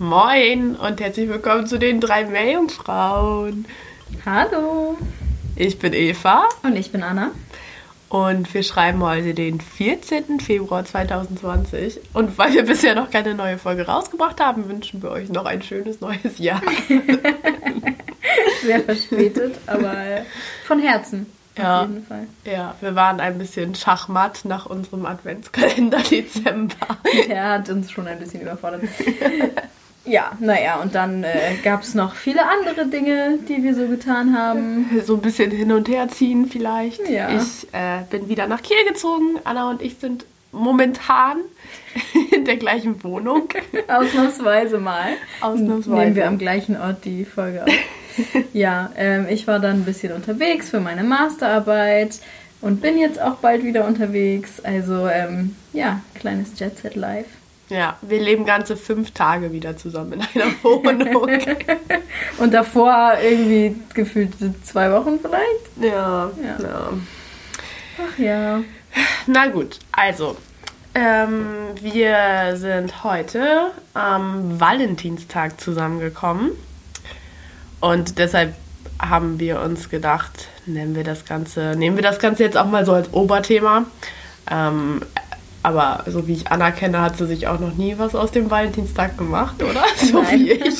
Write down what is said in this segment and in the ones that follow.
Moin und herzlich willkommen zu den drei Meerjungfrauen. Hallo. Ich bin Eva. Und ich bin Anna. Und wir schreiben heute den 14. Februar 2020. Und weil wir bisher noch keine neue Folge rausgebracht haben, wünschen wir euch noch ein schönes neues Jahr. Sehr verspätet, aber von Herzen. Ja, Auf jeden Fall. ja, wir waren ein bisschen schachmatt nach unserem Adventskalender Dezember. Der hat uns schon ein bisschen überfordert. Ja, naja, und dann äh, gab es noch viele andere Dinge, die wir so getan haben. So ein bisschen hin und her ziehen vielleicht. Ja. Ich äh, bin wieder nach Kiel gezogen. Anna und ich sind momentan in der gleichen Wohnung. Ausnahmsweise mal. Ausnahmsweise. Nehmen wir am gleichen Ort die Folge auf. ja, ähm, ich war dann ein bisschen unterwegs für meine Masterarbeit und bin jetzt auch bald wieder unterwegs. Also, ähm, ja, kleines Jet Set Life. Ja, wir leben ganze fünf Tage wieder zusammen in einer Wohnung. Und davor irgendwie gefühlt zwei Wochen vielleicht. ja, Ja. ja. Ach ja. Na gut, also. Ähm, wir sind heute am Valentinstag zusammengekommen. Und deshalb haben wir uns gedacht, nennen wir das Ganze, nehmen wir das Ganze jetzt auch mal so als Oberthema. Ähm, aber so wie ich Anna kenne, hat sie sich auch noch nie was aus dem Valentinstag gemacht, oder? So Nein. wie ich.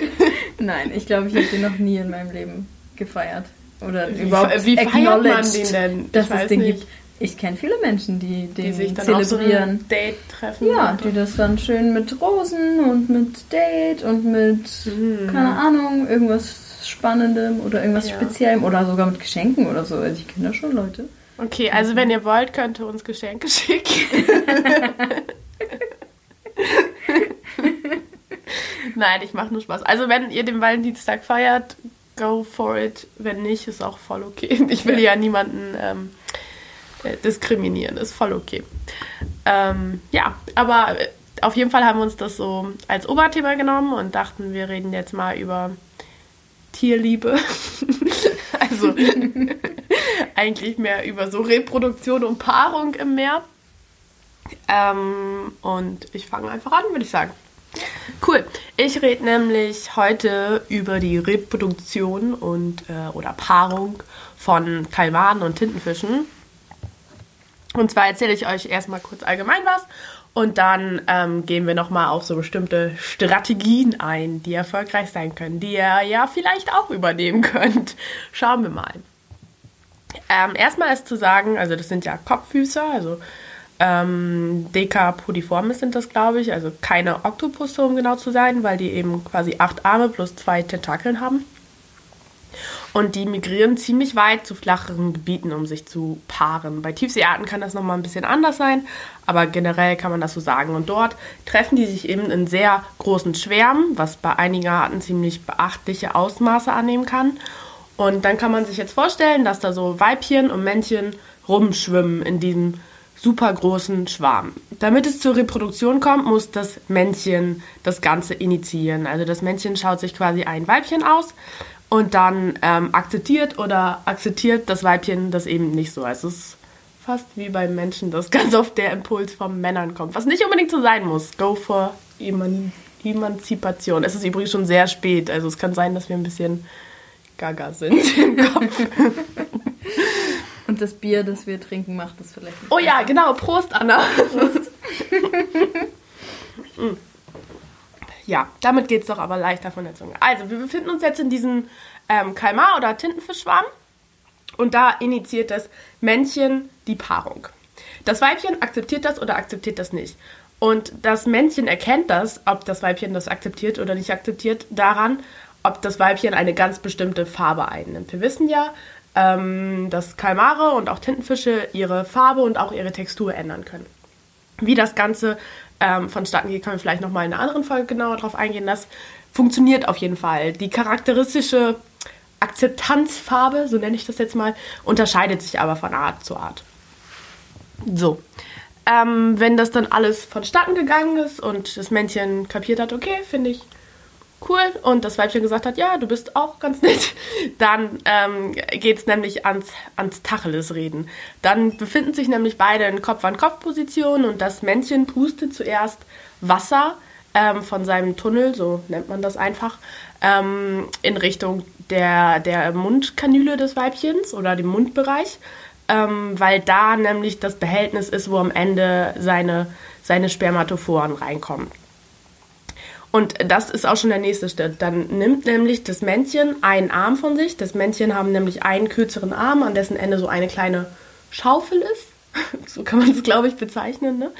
Nein, ich glaube, ich habe den noch nie in meinem Leben gefeiert. Oder Wie, überhaupt wie feiert man den denn? dass ich es den nicht. gibt. Ich kenne viele Menschen, die den Die sich dann auf so zelebrieren. ein Date treffen. ja, die das dann schön mit Rosen und mit Date und mit, keine Ahnung, irgendwas Spannendem oder irgendwas. Ja. Speziellem oder sogar mit Geschenken oder so. Also ich kenne da schon Leute. Okay, also wenn ihr wollt, könnt ihr uns Geschenke schicken. Nein, ich mache nur Spaß. Also wenn ihr den Valentinstag feiert, go for it. Wenn nicht, ist auch voll okay. Ich will ja, niemanden ähm, äh, diskriminieren, ist voll okay. Ähm, ja, aber äh, auf jeden Fall haben wir uns das so als Oberthema genommen und dachten, wir reden jetzt mal über Tierliebe. also eigentlich mehr über so Reproduktion und Paarung im Meer. Ähm, und ich fange einfach an, würde ich sagen. Cool. Ich rede nämlich heute über die Reproduktion und äh, oder Paarung von Kalmanen und Tintenfischen. Und zwar erzähle ich euch erstmal kurz allgemein was und dann ähm, gehen wir nochmal auf so bestimmte Strategien ein, die erfolgreich sein können, die ihr ja vielleicht auch übernehmen könnt. Schauen wir mal. Ähm, erstmal ist zu sagen, also das sind ja Kopffüßer, also ähm, Decapodiformis sind das, glaube ich, also keine Oktopusse, um genau zu sein, weil die eben quasi acht Arme plus zwei Tentakeln haben. Und die migrieren ziemlich weit zu flacheren Gebieten, um sich zu paaren. Bei Tiefseearten kann das nochmal ein bisschen anders sein, aber generell kann man das so sagen. Und dort treffen die sich eben in sehr großen Schwärmen, was bei einigen Arten ziemlich beachtliche Ausmaße annehmen kann. Und dann kann man sich jetzt vorstellen, dass da so Weibchen und Männchen rumschwimmen in diesem super großen Schwarm. Damit es zur Reproduktion kommt, muss das Männchen das Ganze initiieren. Also das Männchen schaut sich quasi ein Weibchen aus und dann ähm, akzeptiert oder akzeptiert das Weibchen das eben nicht so. Also es ist fast wie beim Menschen, dass ganz oft der Impuls von Männern kommt, was nicht unbedingt so sein muss. Go for Eman Emanzipation. Es ist übrigens schon sehr spät, also es kann sein, dass wir ein bisschen gaga sind im Kopf. Und das Bier, das wir trinken, macht das vielleicht. Oh ja, besser. genau. Prost, Anna. Prost. Ja, damit geht es doch aber leichter von der Zunge. Also, wir befinden uns jetzt in diesem ähm, Kalmar- oder Tintenfischschwarm. Und da initiiert das Männchen die Paarung. Das Weibchen akzeptiert das oder akzeptiert das nicht. Und das Männchen erkennt das, ob das Weibchen das akzeptiert oder nicht akzeptiert, daran, ob das Weibchen eine ganz bestimmte Farbe einnimmt. Wir wissen ja, ähm, dass Kalmare und auch Tintenfische ihre Farbe und auch ihre Textur ändern können. Wie das Ganze ähm, vonstatten geht, können wir vielleicht nochmal in einer anderen Folge genauer drauf eingehen. Das funktioniert auf jeden Fall. Die charakteristische Akzeptanzfarbe, so nenne ich das jetzt mal, unterscheidet sich aber von Art zu Art. So. Ähm, wenn das dann alles vonstatten gegangen ist und das Männchen kapiert hat, okay, finde ich cool, und das Weibchen gesagt hat, ja, du bist auch ganz nett, dann ähm, geht es nämlich ans, ans Tacheles reden. Dann befinden sich nämlich beide in Kopf-an-Kopf-Position und das Männchen pustet zuerst Wasser ähm, von seinem Tunnel, so nennt man das einfach, ähm, in Richtung der, der Mundkanüle des Weibchens oder dem Mundbereich, ähm, weil da nämlich das Behältnis ist, wo am Ende seine, seine Spermatophoren reinkommen. Und das ist auch schon der nächste Schritt. Dann nimmt nämlich das Männchen einen Arm von sich. Das Männchen haben nämlich einen kürzeren Arm, an dessen Ende so eine kleine Schaufel ist. so kann man es, glaube ich, bezeichnen. Ne?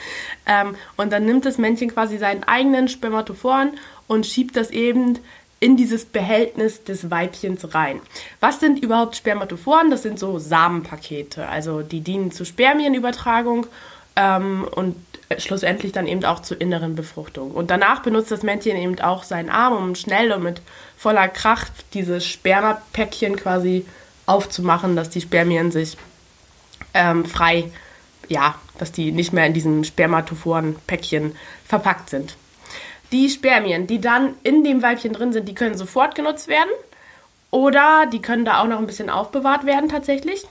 Ähm, und dann nimmt das Männchen quasi seinen eigenen Spermatophoren und schiebt das eben in dieses Behältnis des Weibchens rein. Was sind überhaupt Spermatophoren? Das sind so Samenpakete. Also die dienen zur Spermienübertragung ähm, und schlussendlich dann eben auch zur inneren Befruchtung. Und danach benutzt das Männchen eben auch seinen Arm, um schnell und mit voller Kraft dieses Spermapäckchen quasi aufzumachen, dass die Spermien sich ähm, frei, ja, dass die nicht mehr in diesem Spermatophoren-Päckchen verpackt sind. Die Spermien, die dann in dem Weibchen drin sind, die können sofort genutzt werden oder die können da auch noch ein bisschen aufbewahrt werden tatsächlich.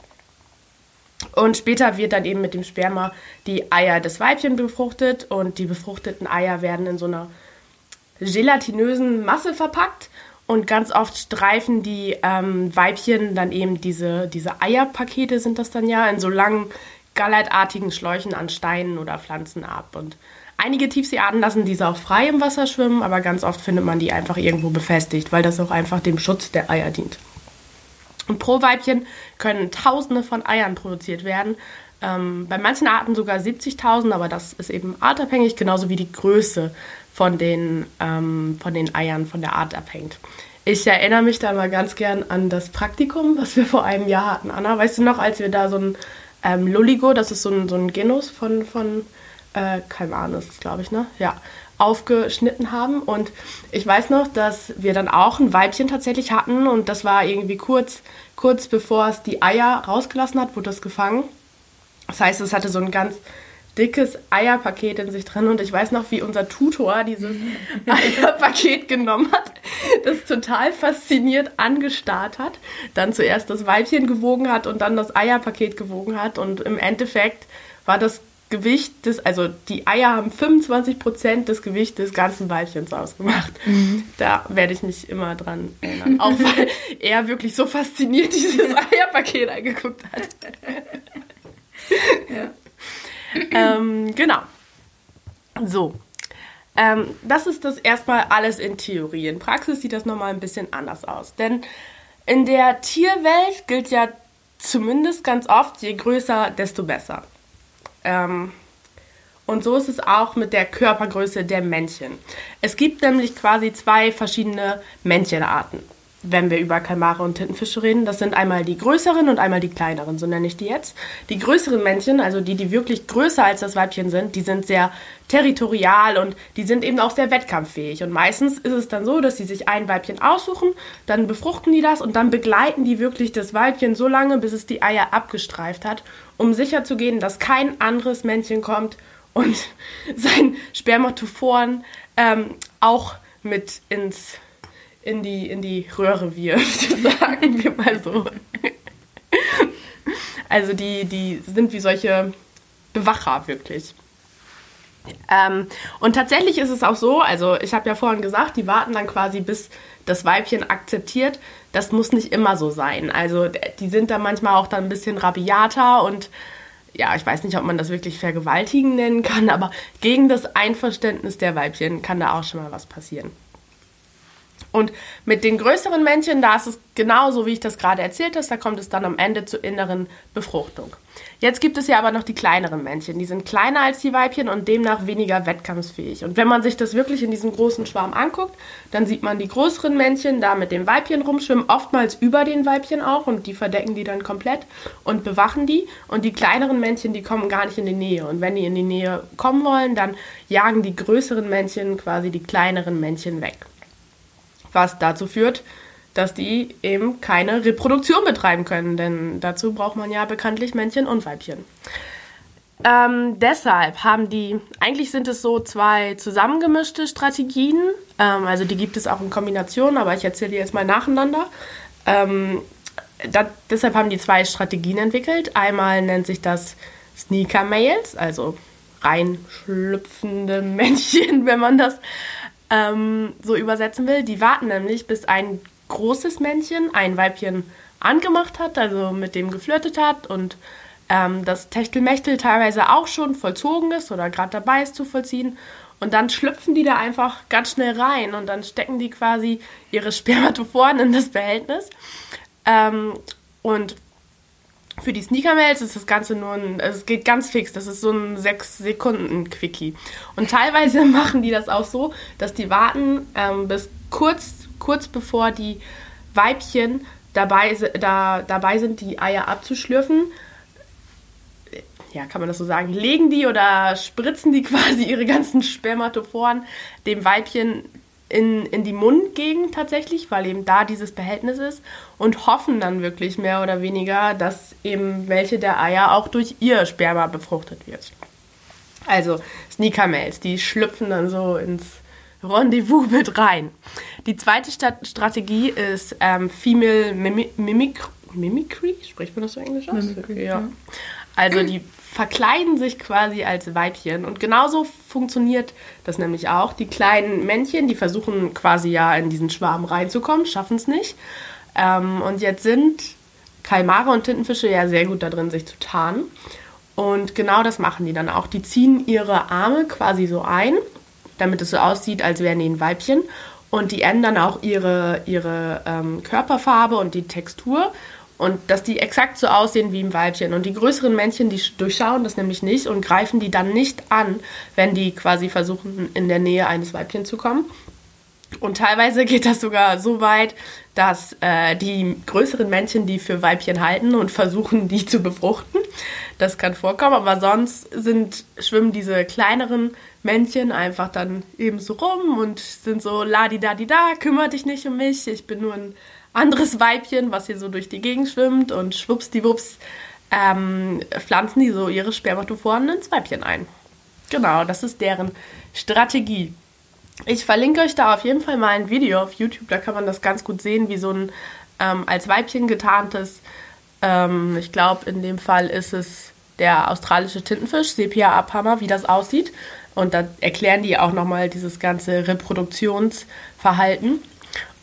Und später wird dann eben mit dem Sperma die Eier des Weibchen befruchtet und die befruchteten Eier werden in so einer gelatinösen Masse verpackt und ganz oft streifen die ähm, Weibchen dann eben diese, diese Eierpakete, sind das dann ja, in so langen gallertartigen Schläuchen an Steinen oder Pflanzen ab. Und einige Tiefseearten lassen diese auch frei im Wasser schwimmen, aber ganz oft findet man die einfach irgendwo befestigt, weil das auch einfach dem Schutz der Eier dient. Und pro Weibchen können Tausende von Eiern produziert werden. Ähm, bei manchen Arten sogar 70.000, aber das ist eben artabhängig, genauso wie die Größe von den, ähm, von den Eiern von der Art abhängt. Ich erinnere mich da mal ganz gern an das Praktikum, was wir vor einem Jahr hatten. Anna, weißt du noch, als wir da so ein ähm, Lulligo, das ist so ein, so ein Genus von, von äh, Kalman ist glaube ich, ne? Ja, aufgeschnitten haben. Und ich weiß noch, dass wir dann auch ein Weibchen tatsächlich hatten und das war irgendwie kurz, kurz bevor es die Eier rausgelassen hat, wurde das gefangen. Das heißt, es hatte so ein ganz dickes Eierpaket in sich drin und ich weiß noch, wie unser Tutor dieses Eierpaket genommen hat, das total fasziniert angestarrt hat, dann zuerst das Weibchen gewogen hat und dann das Eierpaket gewogen hat und im Endeffekt war das Gewicht des, also die Eier haben 25 Prozent des Gewichts des ganzen Weibchens ausgemacht. Mhm. Da werde ich mich immer dran erinnern. Auch weil er wirklich so fasziniert dieses Eierpaket angeguckt hat. ja. ähm, genau. So. Ähm, das ist das erstmal alles in Theorie. In Praxis sieht das nochmal ein bisschen anders aus. Denn in der Tierwelt gilt ja zumindest ganz oft, je größer, desto besser. Ähm, und so ist es auch mit der Körpergröße der Männchen. Es gibt nämlich quasi zwei verschiedene Männchenarten, wenn wir über Kalmare und Tintenfische reden. Das sind einmal die größeren und einmal die kleineren, so nenne ich die jetzt. Die größeren Männchen, also die, die wirklich größer als das Weibchen sind, die sind sehr territorial und die sind eben auch sehr wettkampffähig. Und meistens ist es dann so, dass sie sich ein Weibchen aussuchen, dann befruchten die das und dann begleiten die wirklich das Weibchen so lange, bis es die Eier abgestreift hat um sicherzugehen, dass kein anderes Männchen kommt und sein Spermatophoren ähm, auch mit ins, in, die, in die Röhre wirft, sagen wir mal so. Also die, die sind wie solche Bewacher wirklich. Ähm, und tatsächlich ist es auch so, also ich habe ja vorhin gesagt, die warten dann quasi bis das Weibchen akzeptiert. Das muss nicht immer so sein. Also die sind da manchmal auch dann ein bisschen rabiater und ja, ich weiß nicht, ob man das wirklich vergewaltigen nennen kann, aber gegen das Einverständnis der Weibchen kann da auch schon mal was passieren. Und mit den größeren Männchen, da ist es genauso, wie ich das gerade erzählt habe, da kommt es dann am Ende zur inneren Befruchtung. Jetzt gibt es ja aber noch die kleineren Männchen. Die sind kleiner als die Weibchen und demnach weniger wettkampfsfähig. Und wenn man sich das wirklich in diesem großen Schwarm anguckt, dann sieht man die größeren Männchen da mit dem Weibchen rumschwimmen, oftmals über den Weibchen auch und die verdecken die dann komplett und bewachen die. Und die kleineren Männchen, die kommen gar nicht in die Nähe. Und wenn die in die Nähe kommen wollen, dann jagen die größeren Männchen quasi die kleineren Männchen weg was dazu führt, dass die eben keine Reproduktion betreiben können, denn dazu braucht man ja bekanntlich Männchen und Weibchen. Ähm, deshalb haben die, eigentlich sind es so zwei zusammengemischte Strategien, ähm, also die gibt es auch in Kombination, aber ich erzähle die jetzt mal nacheinander. Ähm, da, deshalb haben die zwei Strategien entwickelt. Einmal nennt sich das Sneaker Males, also reinschlüpfende Männchen, wenn man das ähm, so übersetzen will. Die warten nämlich, bis ein großes Männchen ein Weibchen angemacht hat, also mit dem geflirtet hat und ähm, das Techtelmechtel teilweise auch schon vollzogen ist oder gerade dabei ist zu vollziehen. Und dann schlüpfen die da einfach ganz schnell rein und dann stecken die quasi ihre Spermatophoren in das Behältnis. Ähm, und für die Sneaker-Mails ist das Ganze nur ein, es geht ganz fix, das ist so ein 6-Sekunden-Quickie. Und teilweise machen die das auch so, dass die warten ähm, bis kurz, kurz bevor die Weibchen dabei, da, dabei sind, die Eier abzuschlürfen. Ja, kann man das so sagen? Legen die oder spritzen die quasi ihre ganzen Spermatophoren dem Weibchen in, in die Mundgegend tatsächlich, weil eben da dieses Behältnis ist und hoffen dann wirklich mehr oder weniger, dass eben welche der Eier auch durch ihr Sperma befruchtet wird. Also Sneaker-Mails, die schlüpfen dann so ins Rendezvous mit rein. Die zweite Stat Strategie ist ähm, Female Mimic Mimicry, spricht man das so englisch aus? Mimicry, ja. ja. Also die verkleiden sich quasi als Weibchen. Und genauso funktioniert das nämlich auch. Die kleinen Männchen, die versuchen quasi ja in diesen Schwarm reinzukommen, schaffen es nicht. Ähm, und jetzt sind Kalmare und Tintenfische ja sehr gut da drin, sich zu tarnen. Und genau das machen die dann auch. Die ziehen ihre Arme quasi so ein, damit es so aussieht, als wären die ein Weibchen. Und die ändern auch ihre, ihre ähm, Körperfarbe und die Textur und dass die exakt so aussehen wie im Weibchen. Und die größeren Männchen, die durchschauen das nämlich nicht und greifen die dann nicht an, wenn die quasi versuchen, in der Nähe eines Weibchen zu kommen. Und teilweise geht das sogar so weit, dass äh, die größeren Männchen die für Weibchen halten und versuchen, die zu befruchten. Das kann vorkommen, aber sonst sind, schwimmen diese kleineren Männchen einfach dann eben so rum und sind so la di da di da, kümmere dich nicht um mich, ich bin nur ein anderes Weibchen, was hier so durch die Gegend schwimmt und schwuppsdiwupps ähm, pflanzen die so ihre Spermatophoren ins Weibchen ein. Genau, das ist deren Strategie. Ich verlinke euch da auf jeden Fall mal ein Video auf YouTube, da kann man das ganz gut sehen, wie so ein ähm, als Weibchen getarntes, ähm, ich glaube in dem Fall ist es der australische Tintenfisch, Sepia abhammer, wie das aussieht. Und da erklären die auch nochmal dieses ganze Reproduktionsverhalten.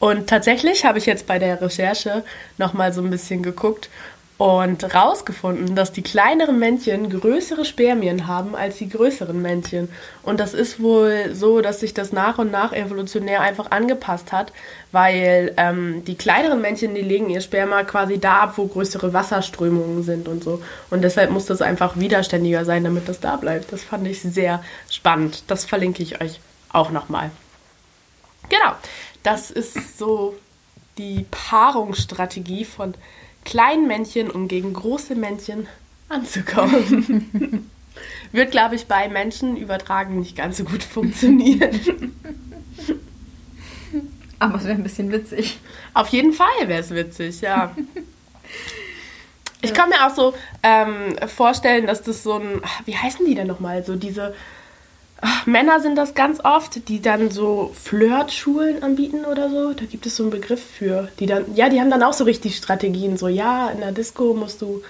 Und tatsächlich habe ich jetzt bei der Recherche nochmal so ein bisschen geguckt und rausgefunden, dass die kleineren Männchen größere Spermien haben als die größeren Männchen. Und das ist wohl so, dass sich das nach und nach evolutionär einfach angepasst hat, weil ähm, die kleineren Männchen, die legen ihr Sperma quasi da ab, wo größere Wasserströmungen sind und so. Und deshalb muss das einfach widerständiger sein, damit das da bleibt. Das fand ich sehr spannend. Das verlinke ich euch auch nochmal. Genau. Das ist so die Paarungsstrategie von kleinen Männchen, um gegen große Männchen anzukommen. Wird, glaube ich, bei Menschen übertragen nicht ganz so gut funktionieren. Aber es wäre ein bisschen witzig. Auf jeden Fall wäre es witzig, ja. Ich kann mir auch so ähm, vorstellen, dass das so ein, wie heißen die denn nochmal, so diese Männer sind das ganz oft, die dann so Flirtschulen anbieten oder so. Da gibt es so einen Begriff für. Die dann, ja, die haben dann auch so richtig Strategien. So, ja, in der Disco musst du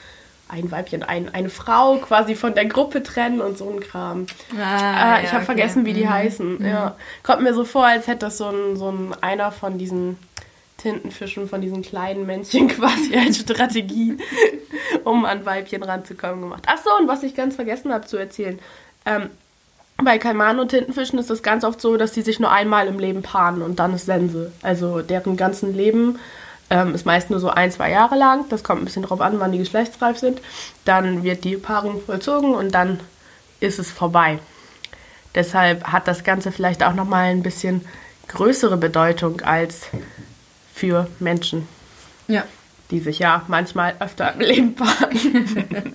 ein Weibchen, ein, eine Frau quasi von der Gruppe trennen und so ein Kram. Ah, äh, ich ja, habe okay. vergessen, wie die mhm. heißen. Mhm. Ja. Kommt mir so vor, als hätte das so ein, so ein einer von diesen Tintenfischen, von diesen kleinen Männchen quasi als Strategie, um an Weibchen ranzukommen, gemacht. Ach so, und was ich ganz vergessen habe zu erzählen. Ähm, bei Kaimanen und Tintenfischen ist es ganz oft so, dass die sich nur einmal im Leben paaren und dann ist Sense. Also deren ganzen Leben ähm, ist meist nur so ein, zwei Jahre lang. Das kommt ein bisschen drauf an, wann die geschlechtsreif sind. Dann wird die Paarung vollzogen und dann ist es vorbei. Deshalb hat das Ganze vielleicht auch nochmal ein bisschen größere Bedeutung als für Menschen. Ja. Die sich ja manchmal öfter im Leben paaren.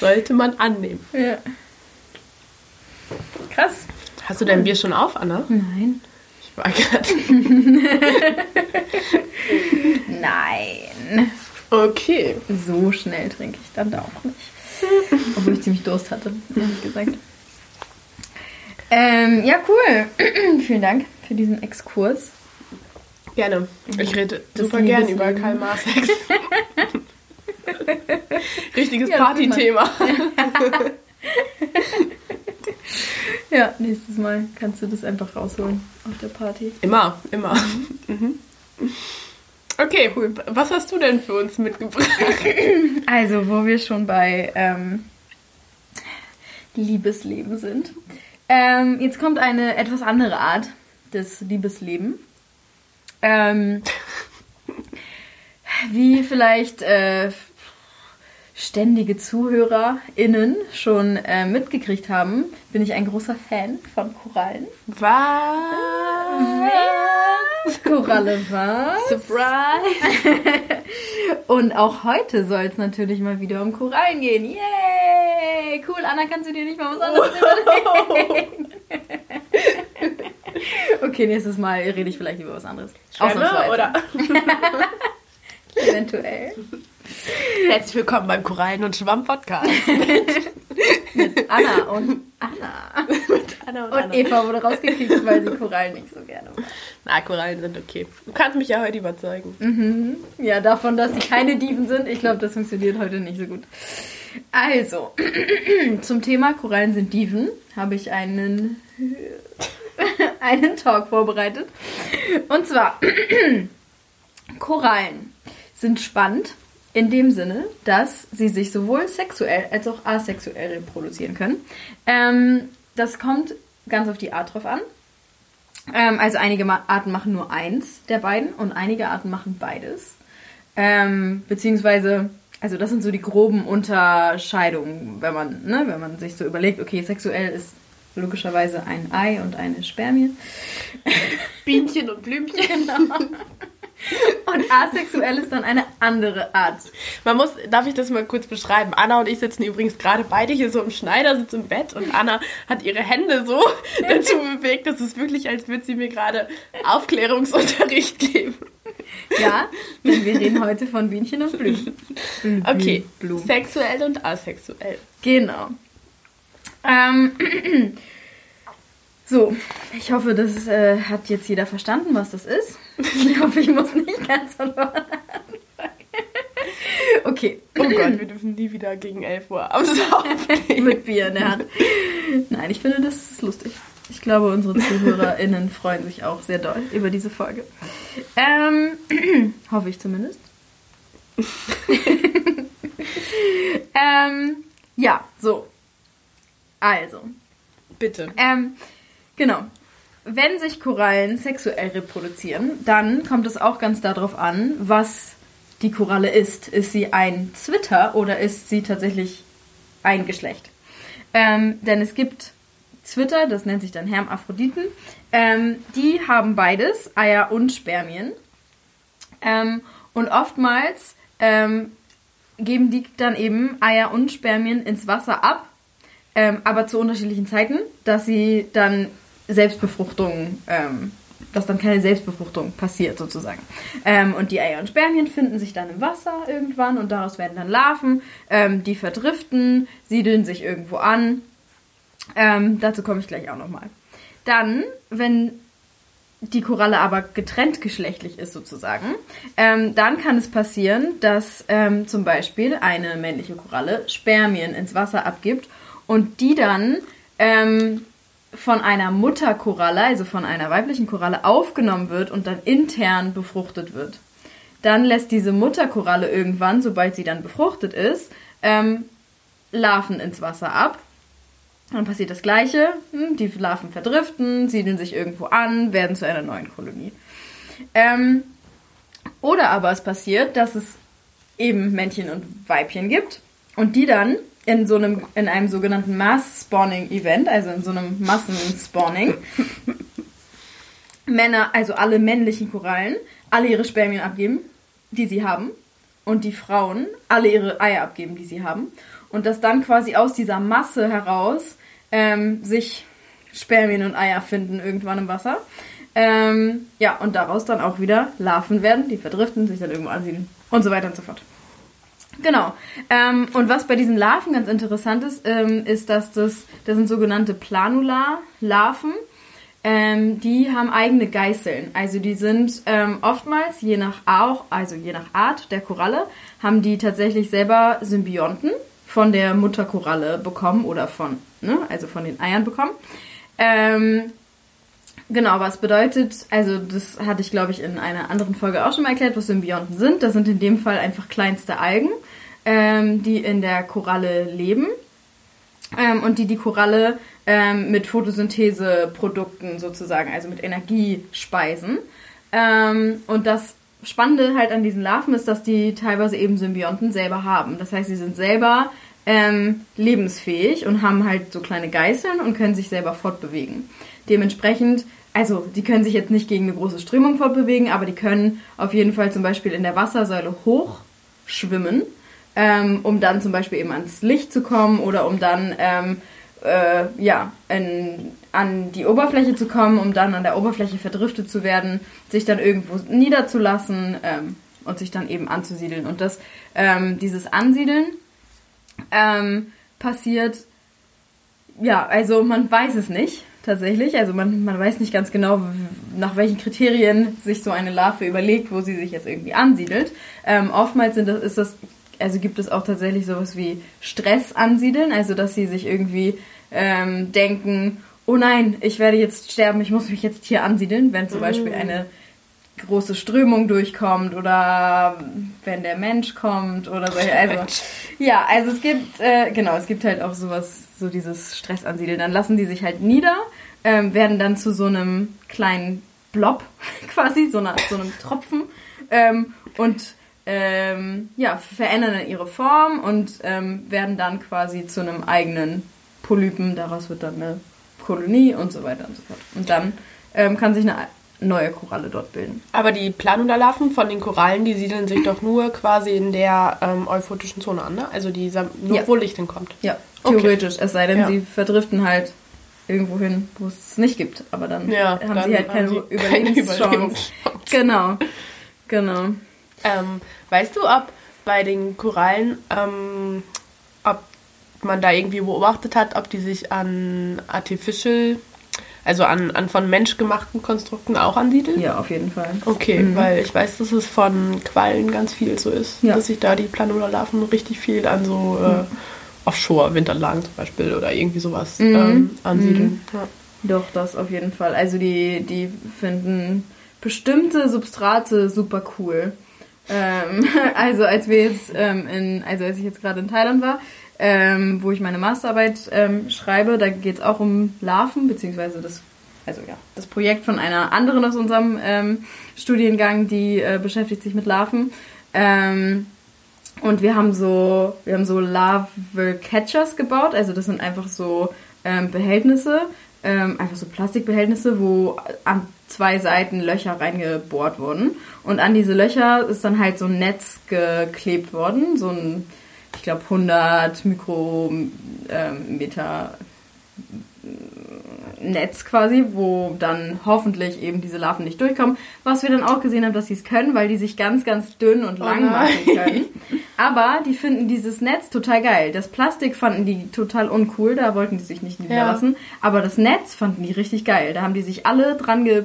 Sollte man annehmen. Ja. Krass. Hast du dein Bier schon auf, Anna? Nein. Ich war gerade. Nein. Okay. So schnell trinke ich dann auch nicht. Obwohl ich ziemlich Durst hatte, ehrlich gesagt. Ähm, ja, cool. Vielen Dank für diesen Exkurs. Gerne. Ich rede das super gern über Karl Marx. Richtiges ja, Partythema. Ja, nächstes Mal kannst du das einfach rausholen auf der Party. Immer, immer. Mhm. Okay, cool. Was hast du denn für uns mitgebracht? Also, wo wir schon bei ähm, Liebesleben sind. Ähm, jetzt kommt eine etwas andere Art des Liebesleben. Ähm, wie vielleicht äh, ständige ZuhörerInnen schon äh, mitgekriegt haben, bin ich ein großer Fan von Korallen. Was? Koralle was? Surprise! Und auch heute soll es natürlich mal wieder um Korallen gehen. Yay! Cool, Anna, kannst du dir nicht mal was anderes überlegen? okay, nächstes Mal rede ich vielleicht über was anderes. Schwämme oder? Eventuell. Herzlich willkommen beim Korallen- und Schwamm-Podcast. Anna und Anna. Mit Anna und, Und Anna. Eva wurde rausgekickt, weil sie Korallen nicht so gerne mag. Na, Korallen sind okay. Du kannst mich ja heute überzeugen. Mhm. Ja, davon, dass sie keine Dieben sind. Ich glaube, das funktioniert heute nicht so gut. Also, zum Thema Korallen sind Dieven habe ich einen, einen Talk vorbereitet. Und zwar, Korallen sind spannend in dem Sinne, dass sie sich sowohl sexuell als auch asexuell reproduzieren können. Ähm, das kommt ganz auf die Art drauf an. Ähm, also einige Arten machen nur eins der beiden und einige Arten machen beides. Ähm, beziehungsweise, also das sind so die groben Unterscheidungen, wenn man, ne, wenn man sich so überlegt, okay, sexuell ist logischerweise ein Ei und eine Spermie. Bienchen und Blümchen. Genau. Und asexuell ist dann eine andere Art. Man muss, darf ich das mal kurz beschreiben? Anna und ich sitzen übrigens gerade beide hier so im Schneidersitz im Bett und Anna hat ihre Hände so dazu bewegt, dass es wirklich, als würde sie mir gerade Aufklärungsunterricht geben. Ja, denn wir reden heute von Bienchen und Blüten. Okay, Blumen. sexuell und asexuell. Genau. Ähm, so, ich hoffe, das äh, hat jetzt jeder verstanden, was das ist. Ich hoffe, ich muss nicht ganz vorne anfangen. Okay, Oh Gott, wir dürfen nie wieder gegen 11 Uhr Saufen. mit Bier in der Hand. Nein, ich finde, das ist lustig. Ich glaube, unsere ZuhörerInnen freuen sich auch sehr doll über diese Folge. Ähm, hoffe ich zumindest. ähm, ja, so. Also, Bitte. ähm, genau. Wenn sich Korallen sexuell reproduzieren, dann kommt es auch ganz darauf an, was die Koralle ist. Ist sie ein Zwitter oder ist sie tatsächlich ein Geschlecht? Ähm, denn es gibt Zwitter, das nennt sich dann Hermaphroditen, ähm, die haben beides, Eier und Spermien. Ähm, und oftmals ähm, geben die dann eben Eier und Spermien ins Wasser ab, ähm, aber zu unterschiedlichen Zeiten, dass sie dann Selbstbefruchtung, ähm, dass dann keine Selbstbefruchtung passiert sozusagen. Ähm, und die Eier und Spermien finden sich dann im Wasser irgendwann und daraus werden dann Larven, ähm, die verdriften, siedeln sich irgendwo an. Ähm, dazu komme ich gleich auch nochmal. Dann, wenn die Koralle aber getrennt geschlechtlich ist sozusagen, ähm, dann kann es passieren, dass ähm, zum Beispiel eine männliche Koralle Spermien ins Wasser abgibt und die dann ähm, von einer Mutterkoralle, also von einer weiblichen Koralle, aufgenommen wird und dann intern befruchtet wird. Dann lässt diese Mutterkoralle irgendwann, sobald sie dann befruchtet ist, ähm, Larven ins Wasser ab. Dann passiert das Gleiche. hm, Die Larven verdriften, siedeln sich irgendwo an, werden zu einer neuen Kolonie. Ähm, oder aber es passiert, dass es eben Männchen und Weibchen gibt und die dann in so einem, in einem sogenannten Mass-Spawning-Event, also in so einem Massenspawning, Männer, also alle männlichen Korallen, alle ihre Spermien abgeben, die sie haben, und die Frauen alle ihre Eier abgeben, die sie haben, und dass dann quasi aus dieser Masse heraus ähm, sich Spermien und Eier finden irgendwann im Wasser. Ähm, ja, und daraus dann auch wieder Larven werden, die verdriften, sich dann irgendwo ansiedeln und so weiter und so fort. Genau. Ähm, und was bei diesen Larven ganz interessant ist, ähm, ist, dass das, das sind sogenannte Planula-Larven. Ähm, die haben eigene Geißeln. Also die sind ähm, oftmals, je nach auch, also je nach Art der Koralle, haben die tatsächlich selber Symbionten von der Mutterkoralle bekommen oder von, ne, also von den Eiern bekommen. Ähm, Genau, was bedeutet, also das hatte ich glaube ich in einer anderen Folge auch schon mal erklärt, was Symbionten sind. Das sind in dem Fall einfach kleinste Algen, ähm, die in der Koralle leben ähm, und die die Koralle ähm, mit Photosyntheseprodukten sozusagen, also mit Energie speisen. Ähm, und das Spannende halt an diesen Larven ist, dass die teilweise eben Symbionten selber haben. Das heißt, sie sind selber ähm, lebensfähig und haben halt so kleine Geißeln und können sich selber fortbewegen. Dementsprechend also die können sich jetzt nicht gegen eine große Strömung fortbewegen, aber die können auf jeden Fall zum Beispiel in der Wassersäule hochschwimmen, ähm, um dann zum Beispiel eben ans Licht zu kommen oder um dann ähm, äh, ja, in, an die Oberfläche zu kommen, um dann an der Oberfläche verdriftet zu werden, sich dann irgendwo niederzulassen ähm, und sich dann eben anzusiedeln. Und das, ähm, dieses Ansiedeln ähm, passiert, ja, also man weiß es nicht tatsächlich. Also man, man weiß nicht ganz genau, nach welchen Kriterien sich so eine Larve überlegt, wo sie sich jetzt irgendwie ansiedelt. Ähm, oftmals sind das, ist das, also gibt es auch tatsächlich sowas wie Stress ansiedeln, also dass sie sich irgendwie ähm, denken, oh nein, ich werde jetzt sterben, ich muss mich jetzt hier ansiedeln, wenn zum Beispiel mm. eine große Strömung durchkommt oder wenn der Mensch kommt oder so. Also, ja, also es gibt, äh, genau, es gibt halt auch sowas so dieses Stress ansiedeln. Dann lassen die sich halt nieder, ähm, werden dann zu so einem kleinen Blob quasi, so, einer, so einem Tropfen ähm, und ähm, ja, verändern dann ihre Form und ähm, werden dann quasi zu einem eigenen Polypen. Daraus wird dann eine Kolonie und so weiter und so fort. Und dann ähm, kann sich eine neue Koralle dort bilden. Aber die Planula-Larven von den Korallen, die siedeln sich doch nur quasi in der ähm, euphotischen Zone an, ne? Also die nur ja. wo Licht hinkommt. Ja, theoretisch. Okay. Es sei denn, ja. sie verdriften halt irgendwo hin, wo es nicht gibt. Aber dann ja, haben dann sie halt keine, sie Überlebenschance. keine Überlebenschance. Genau, genau. Ähm, weißt du, ob bei den Korallen, ähm, ob man da irgendwie beobachtet hat, ob die sich an Artificial also an, an von menschgemachten Konstrukten auch ansiedeln? Ja, auf jeden Fall. Okay, mhm. weil ich weiß, dass es von Quallen ganz viel so ist, ja. dass sich da die Planula-Larven richtig viel an so äh, Offshore-Winterlagen zum Beispiel oder irgendwie sowas mhm. ähm, ansiedeln. Mhm. Ja. Doch, das auf jeden Fall. Also die, die finden bestimmte Substrate super cool. Ähm, also als wir jetzt ähm, in, also als ich jetzt gerade in Thailand war, ähm, wo ich meine Masterarbeit ähm, schreibe. Da geht es auch um Larven, beziehungsweise das, also ja, das Projekt von einer anderen aus unserem ähm, Studiengang, die äh, beschäftigt sich mit Larven. Ähm, und wir haben so, wir haben so Larval Catchers gebaut. Also das sind einfach so ähm, Behältnisse, ähm, einfach so Plastikbehältnisse, wo an zwei Seiten Löcher reingebohrt wurden. Und an diese Löcher ist dann halt so ein Netz geklebt worden, so ein ich glaube, 100 Mikrometer Netz quasi, wo dann hoffentlich eben diese Larven nicht durchkommen. Was wir dann auch gesehen haben, dass sie es können, weil die sich ganz, ganz dünn und oh lang oh machen können. Aber die finden dieses Netz total geil. Das Plastik fanden die total uncool, da wollten die sich nicht niederlassen. Ja. Aber das Netz fanden die richtig geil. Da haben die sich alle dran ge...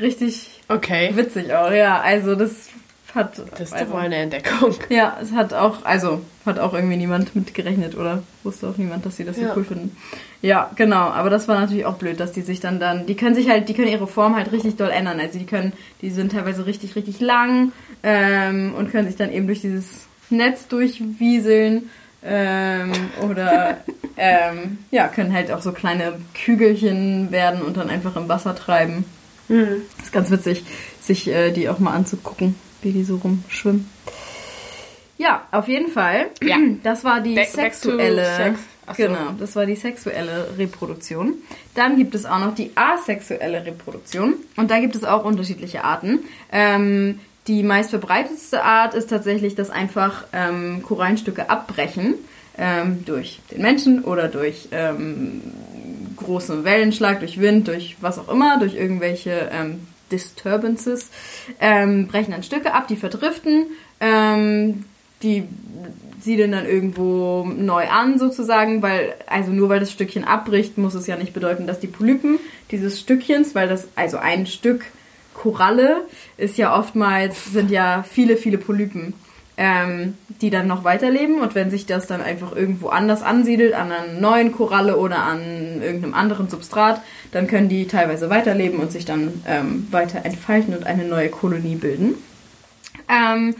Richtig okay. witzig auch, ja. Also das hat das ist doch mal eine Entdeckung. Ja, es hat auch, also hat auch irgendwie niemand mitgerechnet oder wusste auch niemand, dass sie das so ja. cool finden. Ja, genau. Aber das war natürlich auch blöd, dass die sich dann dann, die können sich halt, die können ihre Form halt richtig doll ändern. Also die können, die sind teilweise richtig, richtig lang ähm, und können sich dann eben durch dieses Netz durchwieseln ähm, oder ähm, ja, können halt auch so kleine Kügelchen werden und dann einfach im Wasser treiben. Mhm. ist ganz witzig, sich äh, die auch mal anzugucken wie die so rumschwimmen. Ja, auf jeden Fall. Ja. Das war die back, sexuelle. Back so. Genau, das war die sexuelle Reproduktion. Dann gibt es auch noch die asexuelle Reproduktion. Und da gibt es auch unterschiedliche Arten. Ähm, die meist verbreitetste Art ist tatsächlich, dass einfach ähm, Korallenstücke abbrechen ähm, durch den Menschen oder durch ähm, großen Wellenschlag, durch Wind, durch was auch immer, durch irgendwelche ähm, Disturbances, ähm, brechen dann Stücke ab, die verdriften, ähm, die siedeln dann irgendwo neu an sozusagen, weil, also nur weil das Stückchen abbricht, muss es ja nicht bedeuten, dass die Polypen dieses Stückchens, weil das, also ein Stück Koralle ist ja oftmals, sind ja viele, viele Polypen. Ähm, die dann noch weiterleben. Und wenn sich das dann einfach irgendwo anders ansiedelt, an einer neuen Koralle oder an irgendeinem anderen Substrat, dann können die teilweise weiterleben und sich dann ähm, weiter entfalten und eine neue Kolonie bilden. Ähm,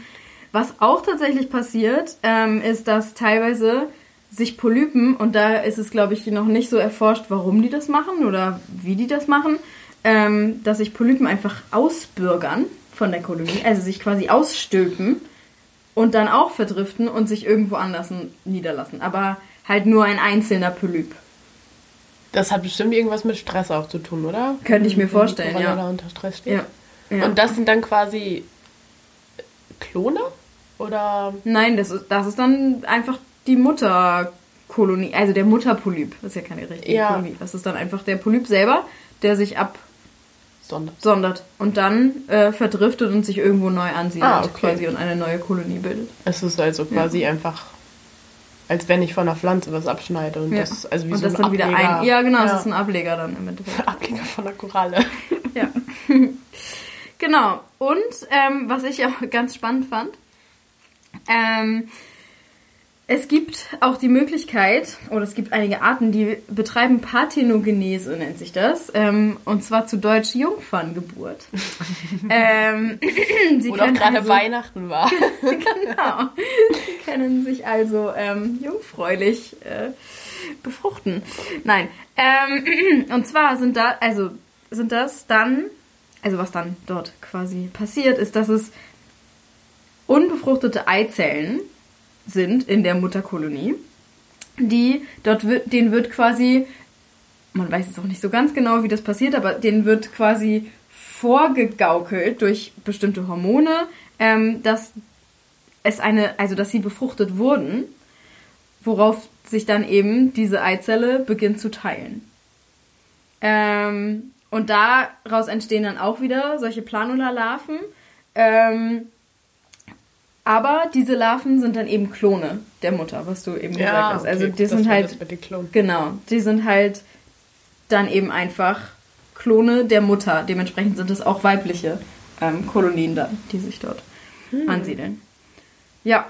was auch tatsächlich passiert, ähm, ist, dass teilweise sich Polypen, und da ist es, glaube ich, noch nicht so erforscht, warum die das machen oder wie die das machen, ähm, dass sich Polypen einfach ausbürgern von der Kolonie, also sich quasi ausstülpen und dann auch verdriften und sich irgendwo anders niederlassen. Aber halt nur ein einzelner Polyp. Das hat bestimmt irgendwas mit Stress auch zu tun, oder? Könnte ich mir Wenn vorstellen, die Koralle ja. da unter Stress steht. Ja. ja. Und das sind dann quasi Klone? Oder Nein, das ist, das ist dann einfach die Mutterkolonie, also der Mutterpolyp. Das ist ja keine richtige Ja. Kolonie. Das ist dann einfach der Polyp selber, der sich Sonder? absondert und dann äh, verdriftet und sich irgendwo neu ansiedelt Ah, okay. quasi und eine neue Kolonie bildet. Es ist also quasi einfach, als wenn ich von einer Pflanze was abschneide und Ja. das also wie und so das ein dann wieder Ableger. ein. Ja, genau, ja. es ist ein Ableger dann im Endeffekt. Ableger von der Koralle. Ja. genau. Und ähm, was ich auch ganz spannend fand, ähm, es gibt auch die Möglichkeit, oder es gibt einige Arten, die betreiben Parthenogenese, nennt sich das. Ähm, und zwar zu Deutsch Jungferngeburt. ähm, sie Oder auch können gerade also- Weihnachten war. genau. Sie können sich also ähm, jungfräulich äh, befruchten. Nein. Ähm, und zwar sind da, also sind das dann, also was dann dort quasi passiert, ist, dass es unbefruchtete Eizellen sind in der Mutterkolonie, die dort wird, denen wird quasi, man weiß jetzt auch nicht so ganz genau, wie das passiert, aber denen wird quasi vorgegaukelt durch bestimmte Hormone, ähm, dass es eine, also dass sie befruchtet wurden, worauf sich dann eben diese Eizelle beginnt zu teilen. Ähm, und daraus entstehen dann auch wieder solche Planula-Larven. Ähm, aber diese Larven sind dann eben Klone der Mutter, was du eben gesagt hast. Also okay, die das sind halt das. Genau, die sind halt dann eben einfach Klone der Mutter. Dementsprechend sind es auch weibliche ähm, Kolonien dann, die sich dort ansiedeln. Ja,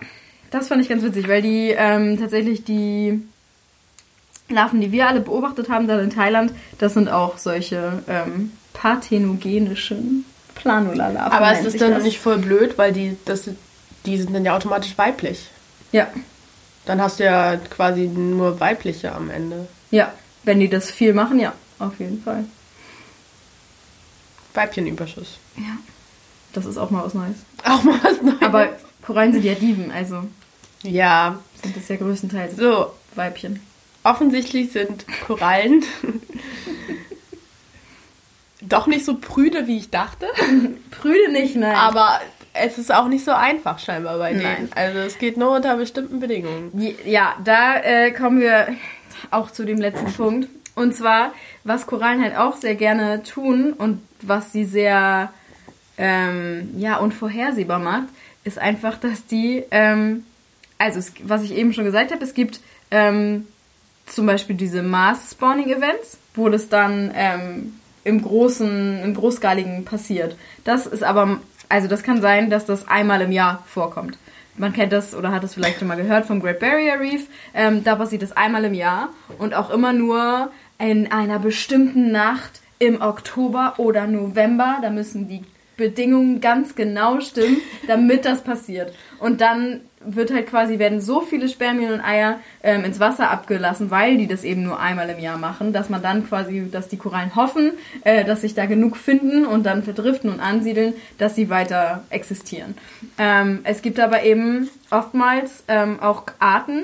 das fand ich ganz witzig, weil die ähm, tatsächlich die Larven, die wir alle beobachtet haben, dann in Thailand, das sind auch solche ähm, parthenogenischen Planula-Larven. Aber ist sich dann das. nicht voll blöd, weil die, das, die sind dann ja automatisch weiblich. Ja, Dann hast du ja quasi nur weibliche am Ende. ja, wenn die das viel machen, ja, auf jeden Fall. Weibchenüberschuss. Ja, das ist auch mal was Neues. Auch mal was Neues. Aber Korallen sind ja Dieven, also ja, sind das ja größtenteils so, Weibchen. offensichtlich sind Korallen doch nicht so prüde, wie ich dachte. Prüde nicht, nein. Aber es ist auch nicht so einfach scheinbar bei denen. Nein. Also es geht nur unter bestimmten Bedingungen. Ja, da äh, kommen wir auch zu dem letzten Punkt. Und zwar, was Korallen halt auch sehr gerne tun und was sie sehr ähm, ja, unvorhersehbar macht, ist einfach, dass die, ähm, also es, was ich eben schon gesagt habe, es gibt ähm, zum Beispiel diese Mars-Spawning-Events, wo das dann ähm, im großen, im großskaligen passiert. Das ist aber, also das kann sein, dass das einmal im Jahr vorkommt. Man kennt das oder hat es vielleicht schon mal gehört vom Great Barrier Reef. Ähm, da passiert es einmal im Jahr und auch immer nur in einer bestimmten Nacht im Oktober oder November. Da müssen die Bedingungen ganz genau stimmen, damit das passiert. Und dann wird halt quasi, werden so viele Spermien und Eier ähm, ins Wasser abgelassen, weil die das eben nur einmal im Jahr machen, dass man dann quasi, dass die Korallen hoffen, äh, dass sich da genug finden und dann verdriften und ansiedeln, dass sie weiter existieren. Ähm, es gibt aber eben oftmals ähm, auch Arten,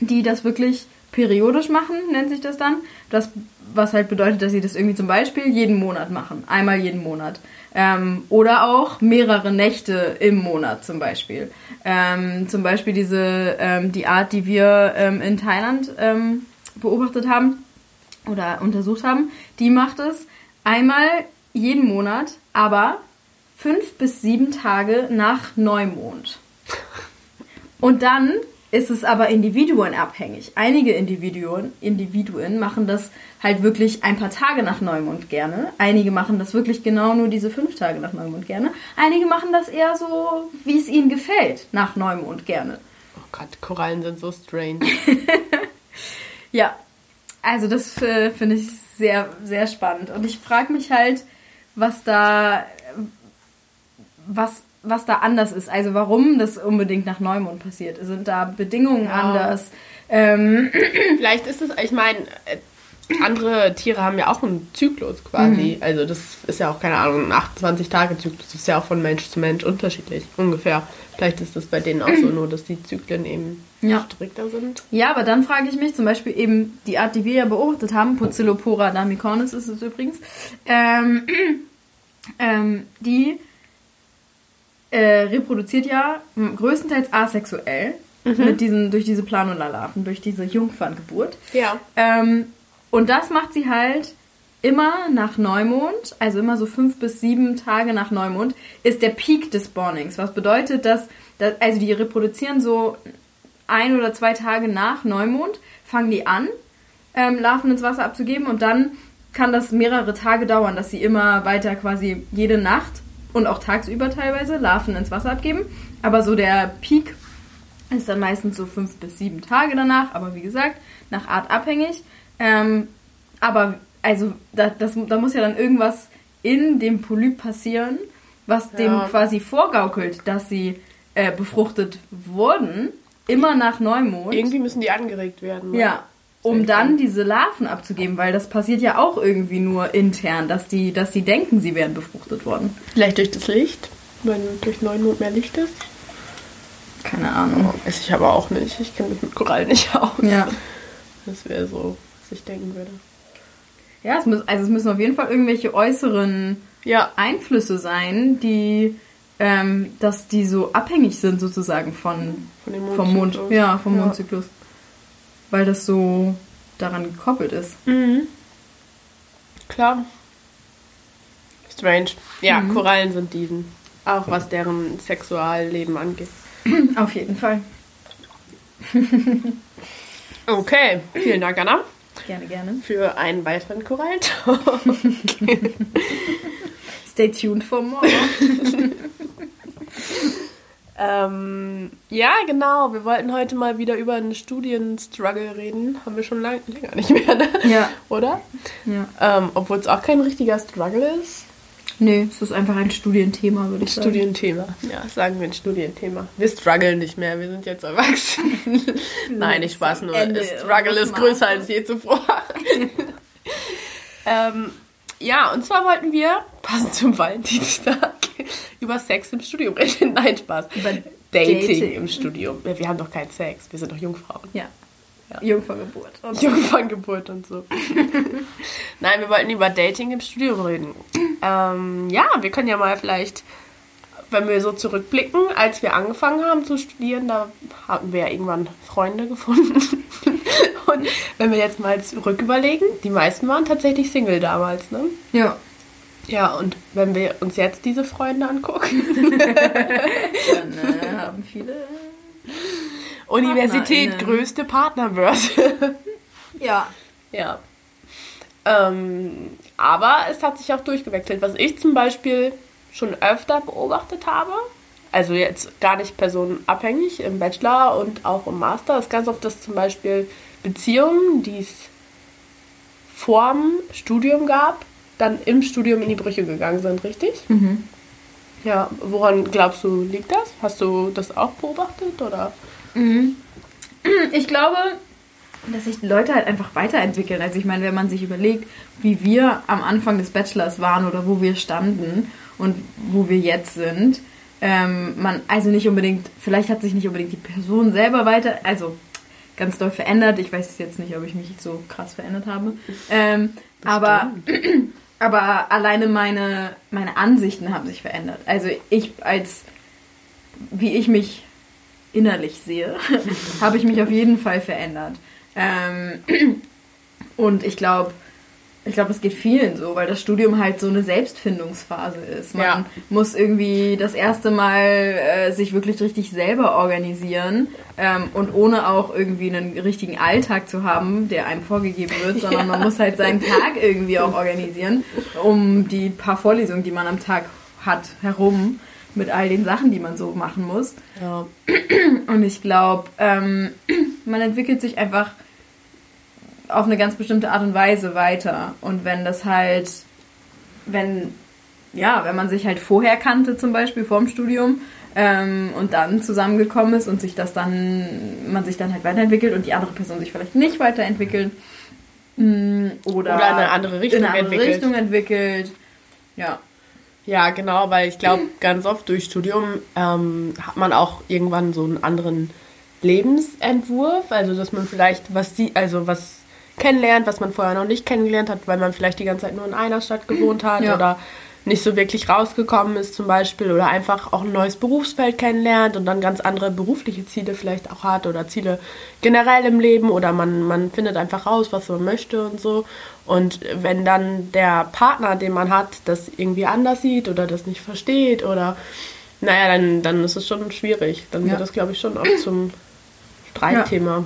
die das wirklich periodisch machen, nennt sich das dann. Das, was halt bedeutet, dass sie das irgendwie zum Beispiel jeden Monat machen. Einmal jeden Monat. Ähm, oder auch mehrere Nächte im Monat zum Beispiel. Ähm, zum Beispiel diese, ähm, die Art, die wir ähm, in Thailand ähm, beobachtet haben oder untersucht haben, die macht es einmal jeden Monat, aber fünf bis sieben Tage nach Neumond. Und dann ist es aber individuenabhängig. Einige Individuen, Individuen machen das halt wirklich ein paar Tage nach Neumond gerne. Einige machen das wirklich genau nur diese fünf Tage nach Neumond gerne. Einige machen das eher so, wie es ihnen gefällt, nach Neumond gerne. Oh Gott, Korallen sind so strange. Ja, also das äh, finde ich sehr, sehr spannend. Und ich frage mich halt, was da, was, was da anders ist. Also warum das unbedingt nach Neumond passiert. Sind da Bedingungen Ja. anders? Ähm, Vielleicht ist es, ich meine, äh, andere Tiere haben ja auch einen Zyklus quasi. Also das ist ja auch, keine Ahnung, ein 28-Tage-Zyklus. Das ist ja auch von Mensch zu Mensch unterschiedlich, ungefähr. Vielleicht ist das bei denen auch so, nur dass die Zyklen eben Ja. strikter sind. ja, aber dann frage ich mich zum Beispiel eben die Art, die wir ja beobachtet haben, Pucillopora damicornis ist es übrigens, ähm, ähm, die äh, reproduziert ja größtenteils asexuell mit diesen, durch diese Planula-Larven, durch diese Jungferngeburt. Ja. Ähm, und das macht sie halt immer nach Neumond, also immer so fünf bis sieben Tage nach Neumond, ist der Peak des Spawnings. Was bedeutet, dass, dass also die reproduzieren so ein oder zwei Tage nach Neumond, fangen die an, ähm, Larven ins Wasser abzugeben und dann kann das mehrere Tage dauern, dass sie immer weiter quasi jede Nacht und auch tagsüber teilweise Larven ins Wasser abgeben. Aber so der Peak ist dann meistens so fünf bis sieben Tage danach, aber wie gesagt, nach Art abhängig. Ähm, aber also da, das, da muss ja dann irgendwas in dem Polyp passieren, was dem Ja. quasi vorgaukelt, dass sie äh, befruchtet wurden, immer nach Neumond. Irgendwie müssen die angeregt werden. ne? Ja, um dann diese Larven abzugeben, weil das passiert ja auch irgendwie nur intern, dass die, dass die denken, sie wären befruchtet worden. Vielleicht durch das Licht, wenn durch Neumond mehr Licht ist. Keine Ahnung. Weiß ich aber auch nicht. Ich kenne mich mit Korallen nicht aus. Ja. Das wäre so, was ich denken würde. Ja, es muss, also es müssen auf jeden Fall irgendwelche äußeren Ja, Einflüsse sein, die, ähm, dass die so abhängig sind sozusagen von, Von dem vom Mond, Mondzyklus. ja, vom Ja. Mondzyklus, weil das so daran gekoppelt ist. Mhm. Klar. Strange. Ja, Mhm. Korallen sind Diven. Auch was deren Sexualleben angeht. Auf jeden Fall. Okay, vielen Dank, Anna, Gerne, gerne. für einen weiteren Korallentalk. Stay tuned for more. ähm, ja, genau. Wir wollten heute mal wieder über einen Studienstruggle reden. Haben wir schon lang, länger nicht mehr, ne? Ja. Oder? ja. Ähm, Obwohl es auch kein richtiger Struggle ist. Nee, es ist einfach ein Studienthema, würde ich sagen. Studienthema. Ja, sagen wir ein Studienthema. Wir strugglen nicht mehr, wir sind jetzt erwachsen. Nein, nicht Spaß, nur Ende Struggle ist größer als je zuvor. ähm, ja, und zwar wollten wir, passend zum Valentinstag, über Sex im Studium reden. Nein, Spaß. Über Dating, Dating. im Studium. Wir haben doch keinen Sex, wir sind doch Jungfrauen. Ja. Ja. Jungferngeburt. Und Jungferngeburt und so. Nein, wir wollten über Dating im Studium reden. Ähm, ja, wir können ja mal vielleicht, wenn wir so zurückblicken, als wir angefangen haben zu studieren, da hatten wir ja irgendwann Freunde gefunden. Und wenn wir jetzt mal zurück überlegen, die meisten waren tatsächlich Single damals, ne? ja. Ja, und wenn wir uns jetzt diese Freunde angucken, Dann äh, haben viele. Universität, größte Partnerbörse. Ja. Ja. Ähm, aber es hat sich auch durchgewechselt. Was ich zum Beispiel schon öfter beobachtet habe, also jetzt gar nicht personenabhängig im Bachelor und auch im Master, ist ganz oft, dass zum Beispiel Beziehungen, die es vorm Studium gab, dann im Studium in die Brüche gegangen sind, richtig? Mhm. Ja, woran glaubst du, liegt das? Hast du das auch beobachtet oder? Ich glaube, dass sich die Leute halt einfach weiterentwickeln. Also ich meine, wenn man sich überlegt, wie wir am Anfang des Bachelors waren oder wo wir standen und wo wir jetzt sind, ähm, man also nicht unbedingt, vielleicht hat sich nicht unbedingt die Person selber weiter, also ganz doll verändert. Ich weiß jetzt nicht, ob ich mich so krass verändert habe. Ähm, aber, aber alleine meine, meine Ansichten haben sich verändert. Also ich als, wie ich mich innerlich sehe, habe ich mich auf jeden Fall verändert. Ähm, und ich glaube, ich glaube, das geht vielen so, weil das Studium halt so eine Selbstfindungsphase ist. Man Ja. muss irgendwie das erste Mal äh, sich wirklich richtig selber organisieren ähm, und ohne auch irgendwie einen richtigen Alltag zu haben, der einem vorgegeben wird, sondern man muss halt seinen Tag irgendwie auch organisieren, um die paar Vorlesungen, die man am Tag hat, herum mit all den Sachen, die man so machen muss. Ja. Und ich glaube, ähm, man entwickelt sich einfach auf eine ganz bestimmte Art und Weise weiter. Und wenn das halt, wenn, ja, wenn man sich halt vorher kannte, zum Beispiel vorm Studium, ähm, und dann zusammengekommen ist und sich das dann, man sich dann halt weiterentwickelt und die andere Person sich vielleicht nicht weiterentwickelt. mm, Oder, Oder in eine andere Richtung in eine andere entwickelt. Richtung entwickelt. Ja. Ja, genau, weil ich glaube, ganz oft durch Studium ähm, hat man auch irgendwann so einen anderen Lebensentwurf. Also, dass man vielleicht was sie, also was kennenlernt, was man vorher noch nicht kennengelernt hat, weil man vielleicht die ganze Zeit nur in einer Stadt gewohnt hat Ja. oder nicht so wirklich rausgekommen ist zum Beispiel oder einfach auch ein neues Berufsfeld kennenlernt und dann ganz andere berufliche Ziele vielleicht auch hat oder Ziele generell im Leben oder man, man findet einfach raus, was man möchte und so. Und wenn dann der Partner, den man hat, das irgendwie anders sieht oder das nicht versteht oder naja, dann, dann ist es schon schwierig. Dann Ja. wird das, glaube ich, schon auch zum Streitthema.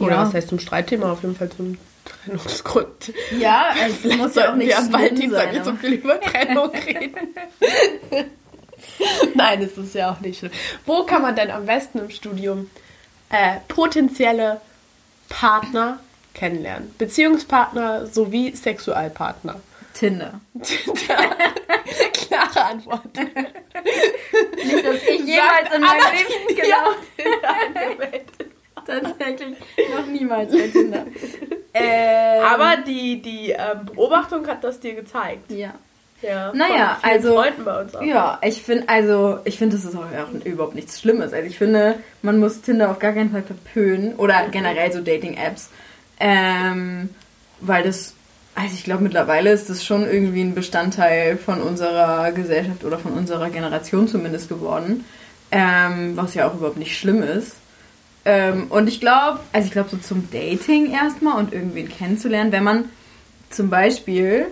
Oder Ja. was heißt zum Streitthema? Auf jeden Fall zum Trennungsgrund. Ja, es muss ja auch nicht wir am Valentinstag nicht so viel über Trennung reden. Nein, es ist ja auch nicht schlimm. Wo kann man denn am besten im Studium äh, potenzielle Partner kennenlernen? Beziehungspartner sowie Sexualpartner. Tinder. Klare Antwort. Nicht, dass ich jemals in meinem Leben genau tatsächlich noch niemals bei Tinder. Ähm, Aber die, die ähm, Beobachtung hat das dir gezeigt. ja. Ja, Naja, also- Freunden bei uns auch. Ja, ich finde, also, ich finde, das ist auch, auch überhaupt nichts Schlimmes. Also, ich finde, man muss Tinder auf gar keinen Fall verpönen oder generell so Dating-Apps. Ähm, weil das, also, ich glaube, mittlerweile ist das schon irgendwie ein Bestandteil von unserer Gesellschaft oder von unserer Generation zumindest geworden. Ähm, was ja auch überhaupt nicht schlimm ist. Ähm, und ich glaube, also, ich glaube, so zum Dating erstmal und irgendwen kennenzulernen, wenn man zum Beispiel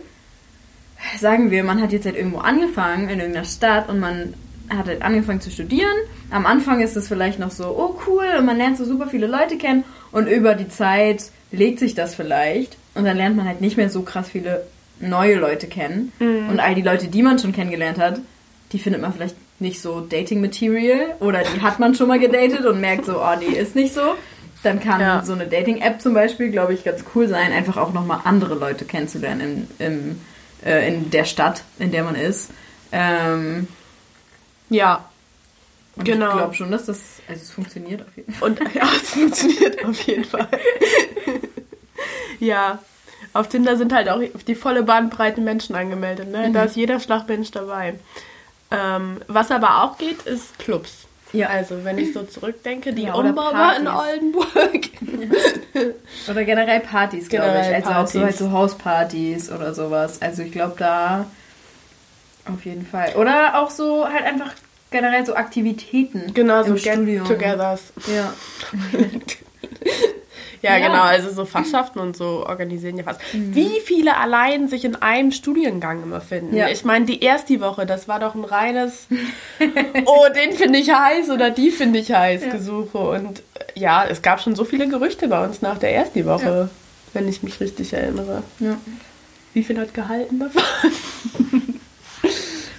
sagen wir, man hat jetzt halt irgendwo angefangen in irgendeiner Stadt und man hat halt angefangen zu studieren. Am Anfang ist es vielleicht noch so, oh cool, und man lernt so super viele Leute kennen und über die Zeit legt sich das vielleicht und dann lernt man halt nicht mehr so krass viele neue Leute kennen. Und all die Leute, die man schon kennengelernt hat, die findet man vielleicht nicht so Dating-Material oder die hat man schon mal gedatet und merkt so, oh nee, ist nicht so. Dann kann Ja. so eine Dating-App zum Beispiel, glaube ich, ganz cool sein, einfach auch nochmal andere Leute kennenzulernen im, im, äh, in der Stadt, in der man ist. Ähm, Ja, Genau. Ich glaube schon, dass das, also es funktioniert auf jeden Fall. Und ja, es funktioniert auf jeden Fall. ja, auf Tinder sind halt auch die volle Bandbreite Menschen angemeldet. Ne? Mhm. Da ist jeder Schlagmensch dabei. Ähm, was aber auch geht, ist Clubs. Ja. Also, wenn ich so zurückdenke, die Ja, Umbauer in Partys. Oldenburg. Oder generell Partys, glaube ich. Also auch so Partys. halt so Hauspartys oder sowas. Also ich glaube da auf jeden Fall. Oder auch so halt einfach generell so Aktivitäten Genau, so. Get-togethers. Ja. Ja, Ja. genau, also so Fachschaften und so organisieren ja was. Wie viele allein sich in einem Studiengang immer finden. Ja. Ich meine, die erste Woche, das war doch ein reines, oh, den finde ich heiß oder die finde ich heiß Ja. Gesuche. Und äh, ja, es gab schon so viele Gerüchte bei uns nach der ersten Woche, wenn ich mich richtig erinnere. Wie viel hat gehalten davon?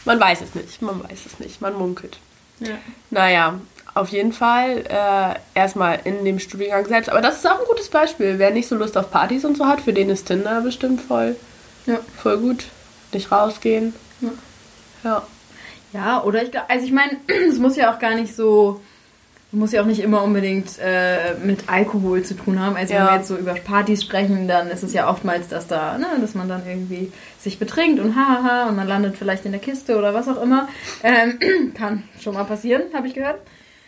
man weiß es nicht, man weiß es nicht, man munkelt. ja. Naja, auf jeden Fall äh, erstmal in dem Studiengang selbst. Aber das ist auch ein gutes Beispiel. Wer nicht so Lust auf Partys und so hat, für den ist Tinder bestimmt voll, Ja. voll gut. Nicht rausgehen. Ja. Ja. Ja, oder ich glaube, also ich meine, es muss ja auch gar nicht so, muss ja auch nicht immer unbedingt äh, mit Alkohol zu tun haben. Also wenn Ja. wir jetzt so über Partys sprechen, dann ist es ja oftmals, dass da, ne, dass man dann irgendwie sich betrinkt und hahaha und man landet vielleicht in der Kiste oder was auch immer. Ähm, kann schon mal passieren, habe ich gehört.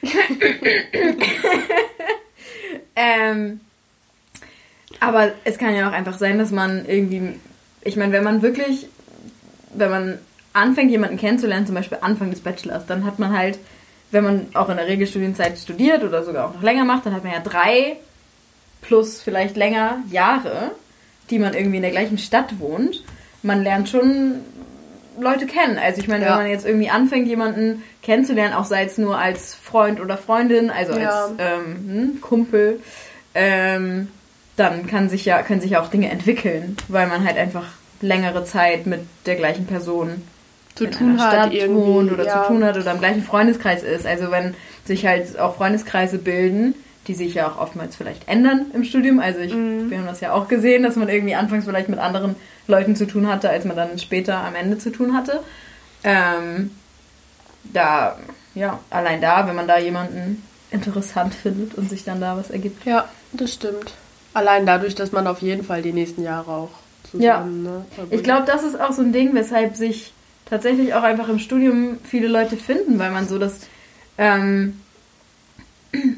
ähm, aber es kann ja auch einfach sein, dass man irgendwie, ich meine, wenn man wirklich, wenn man anfängt, jemanden kennenzulernen, zum Beispiel Anfang des Bachelors, dann hat man halt, wenn man auch in der Regelstudienzeit studiert oder sogar auch noch länger macht, dann hat man ja drei plus vielleicht länger Jahre, die man irgendwie in der gleichen Stadt wohnt, man lernt schon Leute kennen. Also ich meine, Ja. wenn man jetzt irgendwie anfängt, jemanden kennenzulernen, auch sei es nur als Freund oder Freundin, also Ja. als ähm, hm, Kumpel, ähm, dann kann sich ja, können sich ja auch Dinge entwickeln, weil man halt einfach längere Zeit mit der gleichen Person zu tun hat Stadt wohnt oder ja. zu tun hat oder im gleichen Freundeskreis ist. Also wenn sich halt auch Freundeskreise bilden, die sich ja auch oftmals vielleicht ändern im Studium. Also ich, Mhm. wir haben das ja auch gesehen, dass man irgendwie anfangs vielleicht mit anderen Leuten zu tun hatte, als man dann später am Ende zu tun hatte. Ähm, da, ja, allein da, wenn man da jemanden interessant findet und sich dann da was ergibt. Ja, das stimmt. Allein dadurch, dass man auf jeden Fall die nächsten Jahre auch zusammen, ne, verbringt. Ich glaube, das ist auch so ein Ding, weshalb sich tatsächlich auch einfach im Studium viele Leute finden, weil man so das ähm,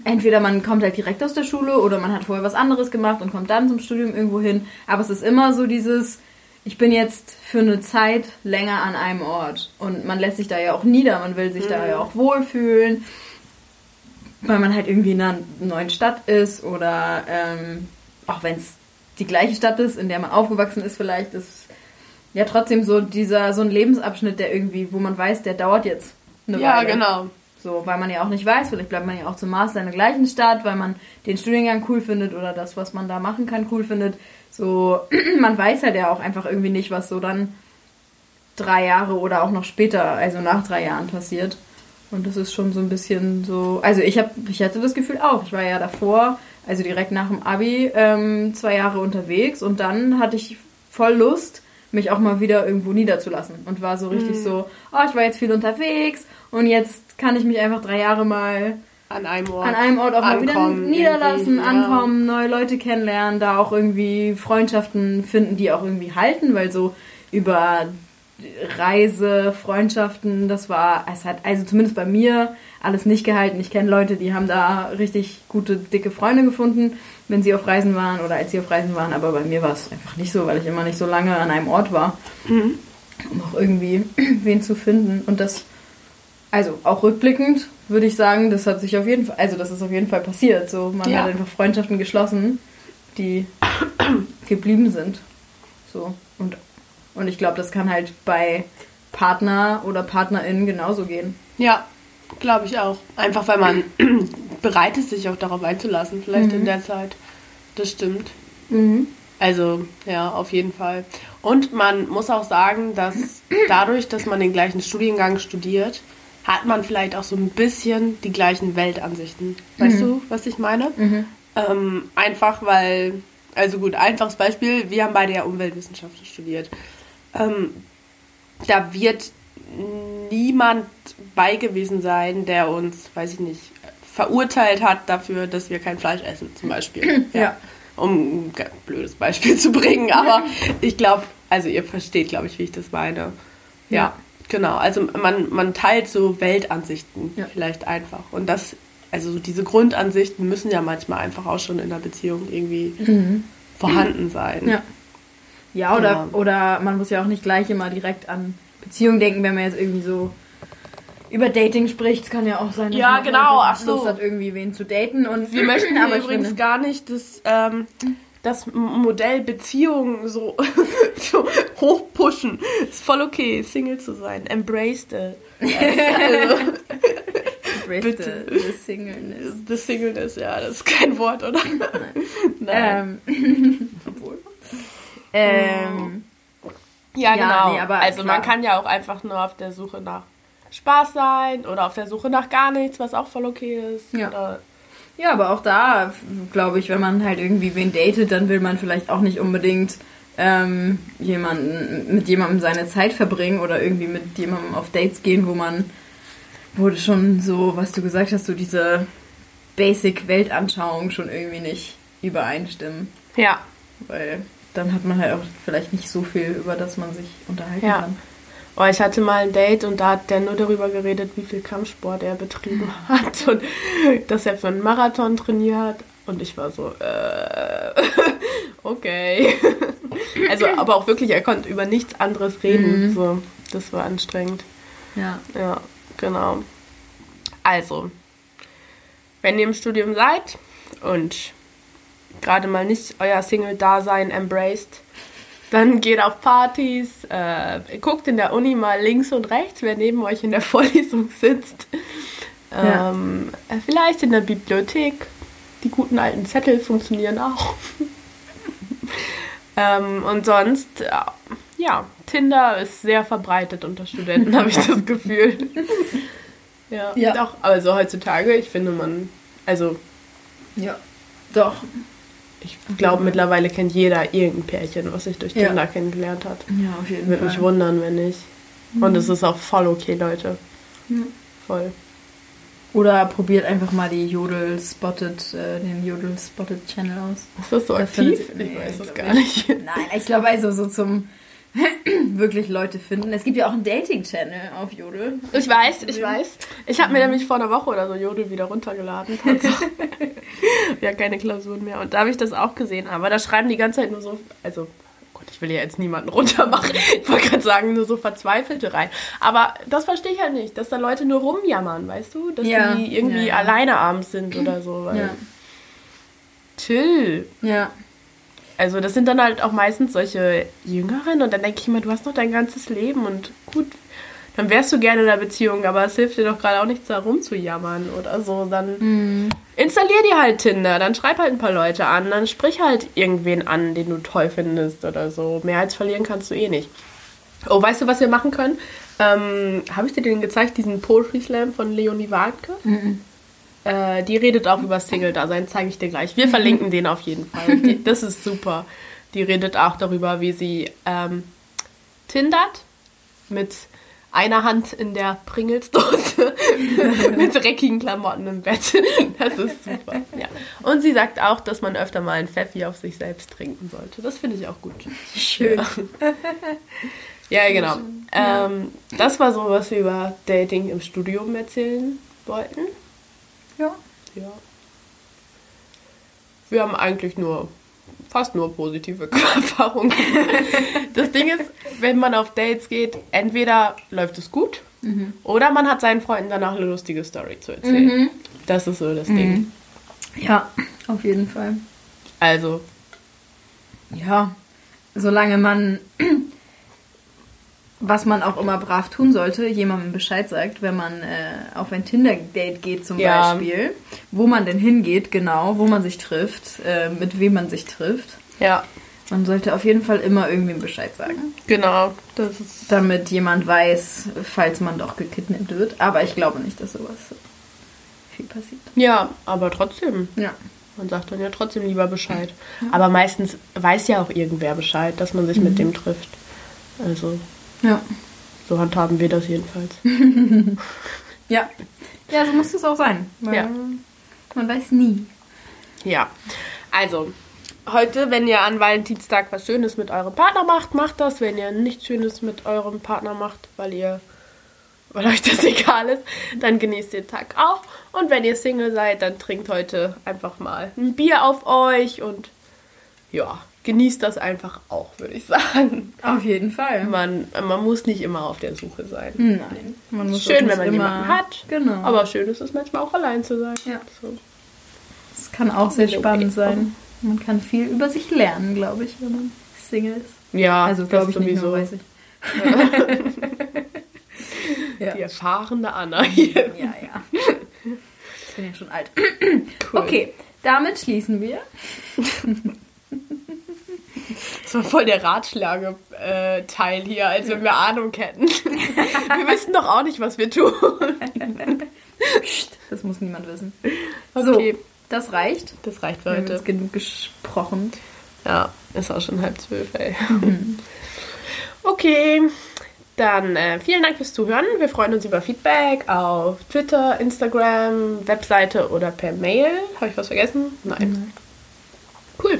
entweder man kommt halt direkt aus der Schule oder man hat vorher was anderes gemacht und kommt dann zum Studium irgendwo hin. Aber es ist immer so dieses, ich bin jetzt für eine Zeit länger an einem Ort und man lässt sich da ja auch nieder, man will sich da ja auch wohlfühlen, weil man halt irgendwie in einer neuen Stadt ist oder ähm, auch wenn es die gleiche Stadt ist, in der man aufgewachsen ist vielleicht, ist ja trotzdem so dieser so ein Lebensabschnitt, der irgendwie, wo man weiß, der dauert jetzt eine ja, Weile. genau. So, weil man ja auch nicht weiß, vielleicht bleibt man ja auch zum Master in der gleichen Stadt, weil man den Studiengang cool findet oder das, was man da machen kann, cool findet. So, man weiß halt ja auch einfach irgendwie nicht, was so dann drei Jahre oder auch noch später, also nach drei Jahren passiert. Und das ist schon so ein bisschen so. Also ich habe, ich hatte das Gefühl auch. Ich war ja davor, also direkt nach dem Abi, ähm, zwei Jahre unterwegs und dann hatte ich voll Lust, mich auch mal wieder irgendwo niederzulassen. Und war so richtig so, oh, ich war jetzt viel unterwegs und jetzt kann ich mich einfach drei Jahre mal An einem Ort. an einem Ort auch mal wieder niederlassen, ja. ankommen, neue Leute kennenlernen, da auch irgendwie Freundschaften finden, die auch irgendwie halten, weil so über Reise, Freundschaften, das war, es hat also zumindest bei mir alles nicht gehalten. Ich kenne Leute, die haben da richtig gute, dicke Freunde gefunden, wenn sie auf Reisen waren oder als sie auf Reisen waren, aber bei mir war es einfach nicht so, weil ich immer nicht so lange an einem Ort war, Mhm. um auch irgendwie wen zu finden. Und das, also auch rückblickend würde ich sagen, das hat sich auf jeden Fall, also das ist auf jeden Fall passiert. So, man Ja. hat einfach Freundschaften geschlossen, die geblieben sind. So. Und, und ich glaube, das kann halt bei Partner oder PartnerInnen genauso gehen. Ja, glaube ich auch. Einfach weil man bereit ist, sich auch darauf einzulassen, vielleicht Mhm. in der Zeit. Das stimmt. Also, ja, auf jeden Fall. Und man muss auch sagen, dass dadurch, dass man den gleichen Studiengang studiert, hat man vielleicht auch so ein bisschen die gleichen Weltansichten. Weißt du, was ich meine? Ähm, einfach weil, also gut, einfaches Beispiel, wir haben beide ja Umweltwissenschaften studiert. Ähm, da wird niemand bei gewesen sein, der uns, weiß ich nicht, verurteilt hat dafür, dass wir kein Fleisch essen, zum Beispiel. Ja. Um ein blödes Beispiel zu bringen, aber ich glaube, also ihr versteht, glaube ich, wie ich das meine. Ja, Ja. Genau. Also man, man teilt so Weltansichten Ja. vielleicht einfach. Und das, also so diese Grundansichten müssen ja manchmal einfach auch schon in der Beziehung irgendwie vorhanden sein. Mhm. Ja. Ja, oder, Ja. oder man muss ja auch nicht gleich immer direkt an Beziehungen denken, wenn man jetzt irgendwie so über Dating spricht. Es kann ja auch sein, dass Ja, man genau, ach so. Lust hat, irgendwie wen zu daten. Und Wir möchten aber übrigens finde- gar nicht das, ähm, das Modell Beziehung so, so hoch pushen. Ist voll okay, Single zu sein. Embrace the, also, Embrace Bitte. the, the singleness. the Singleness. Ja, das ist kein Wort, oder? Nein. Ähm, obwohl. Ähm, ja, ja, genau. nee, also man klar. kann ja auch einfach nur auf der Suche nach Spaß sein oder auf der Suche nach gar nichts, was auch voll okay ist. Ja. Oder, ja, aber auch da, glaube ich, wenn man halt irgendwie wen datet, dann will man vielleicht auch nicht unbedingt ähm, jemanden, mit jemandem seine Zeit verbringen oder irgendwie mit jemandem auf Dates gehen, wo man, wo du schon so, was du gesagt hast, so diese Basic-Weltanschauung schon irgendwie nicht übereinstimmen. ja. Weil dann hat man halt auch vielleicht nicht so viel, über das man sich unterhalten Ja. kann. Oh, ich hatte mal ein Date und da hat der nur darüber geredet, wie viel Kampfsport er betrieben hat und dass er für einen Marathon trainiert. Und ich war so, äh, okay. Also, aber auch wirklich, er konnte über nichts anderes reden. So, das war anstrengend. Ja. Ja, genau. Also, wenn ihr im Studium seid und gerade mal nicht euer Single-Dasein embraced, dann geht auf Partys, äh, guckt in der Uni mal links und rechts, wer neben euch in der Vorlesung sitzt. Ja. Ähm, äh, vielleicht in der Bibliothek. Die guten alten Zettel funktionieren auch. ähm, und sonst, äh, ja, Tinder ist sehr verbreitet unter Studenten, habe ich das Gefühl. ja, Ja. doch, also heutzutage, ich finde man, also Ja. Doch. Ich glaube mittlerweile kennt jeder irgendein Pärchen, was sich durch Ja. Tinder kennengelernt hat. Ja, auf jeden Würde mich wundern, wenn nicht. Und es ist auch voll okay, Leute. Ja. Voll. Oder probiert einfach mal die Jodel Spotted, äh, den Jodel Spotted Channel aus. Ist das so Da aktiv? Ich nee, weiß es gar nicht. Nein, ich glaube also so zum wirklich Leute finden. Es gibt ja auch einen Dating-Channel auf Jodel. Ich weiß, ich weiß. Ich habe mir nämlich vor einer Woche oder so Jodel wieder runtergeladen. Ja, keine Klausuren mehr. Und da habe ich das auch gesehen. Aber da schreiben die ganze Zeit nur so, also, oh Gott, ich will ja jetzt niemanden runtermachen. Ich wollte gerade sagen, nur so Verzweifelte rein. Aber das verstehe ich halt nicht, dass da Leute nur rumjammern, weißt du? Dass Ja, die irgendwie ja, ja. alleine abends sind oder so. Ja. Chill. Ja. Also das sind dann halt auch meistens solche Jüngeren und dann denke ich immer, du hast noch dein ganzes Leben und gut, dann wärst du gerne in einer Beziehung, aber es hilft dir doch gerade auch nichts da rumzujammern oder so. Dann Mhm. installier dir halt Tinder, dann schreib halt ein paar Leute an, dann sprich halt irgendwen an, den du toll findest oder so. Mehr als verlieren kannst du eh nicht. Oh, weißt du, was wir machen können? Ähm, Habe ich dir den gezeigt, diesen Poetry Slam von Leonie Wartke? Mhm. Äh, die redet auch über Single-Dasein, zeige ich dir gleich. Wir verlinken den auf jeden Fall. Die, das ist super. Die redet auch darüber, wie sie ähm, tindert mit einer Hand in der Pringelsdose mit dreckigen Klamotten im Bett. Das ist super. Ja. Und sie sagt auch, dass man öfter mal einen Pfeffi auf sich selbst trinken sollte. Das finde ich auch gut. Schön. Ja, genau. Ähm, das war so, was wir über Dating im Studium erzählen wollten. Ja. Ja. Wir haben eigentlich nur, fast nur positive Erfahrungen. das Ding ist, wenn man auf Dates geht, entweder läuft es gut oder man hat seinen Freunden danach eine lustige Story zu erzählen. Das ist so das Ding. Ja, auf jeden Fall. Also, Ja, solange man, was man auch immer brav tun sollte, jemandem Bescheid sagt, wenn man äh, auf ein Tinder-Date geht zum Ja. Beispiel, wo man denn hingeht, genau, wo man sich trifft, äh, mit wem man sich trifft. ja, Man sollte auf jeden Fall immer irgendwem Bescheid sagen, genau. Das ist, damit jemand weiß, falls man doch gekidnappt wird. Aber ich glaube nicht, dass sowas viel passiert. ja, aber trotzdem. Ja. Man sagt dann ja trotzdem lieber Bescheid. Aber meistens weiß ja auch irgendwer Bescheid, dass man sich mit dem trifft. Also, Ja. so handhaben wir das jedenfalls. Ja. Ja, so muss es auch sein. Ja. Man weiß nie. Ja, also heute, wenn ihr an Valentinstag was Schönes mit eurem Partner macht, macht das. Wenn ihr nichts Schönes mit eurem Partner macht, weil ihr weil euch das egal ist, dann genießt den Tag auch. Und wenn ihr Single seid, dann trinkt heute einfach mal ein Bier auf euch und ja, genießt das einfach auch, würde ich sagen. Auf jeden Fall. Man, man muss nicht immer auf der Suche sein. Nein. Man muss Schön, wenn man nicht jemanden hat. Genau. Aber schön ist es manchmal auch allein zu sein. Ja. So. es kann auch sehr Okay. spannend sein. Man kann viel über sich lernen, glaube ich, wenn man Single ist. Ja, also das glaube ich nicht, sowieso. nur weiß ich. ja. Die erfahrene Anna hier. ja, ja. Ich bin ja schon alt. Cool. Okay, damit schließen wir. Das war voll der Ratschlage-Teil hier, als wenn wir Ahnung hätten. wir wissen doch auch nicht, was wir tun. Das muss niemand wissen. Okay, So, das reicht. das reicht für Wir haben heute. jetzt genug gesprochen. Ja, ist auch schon halb zwölf, ey. Okay, dann äh, vielen Dank fürs Zuhören. Wir freuen uns über Feedback auf Twitter, Instagram, Webseite oder per Mail. Habe ich was vergessen? Nein. Cool.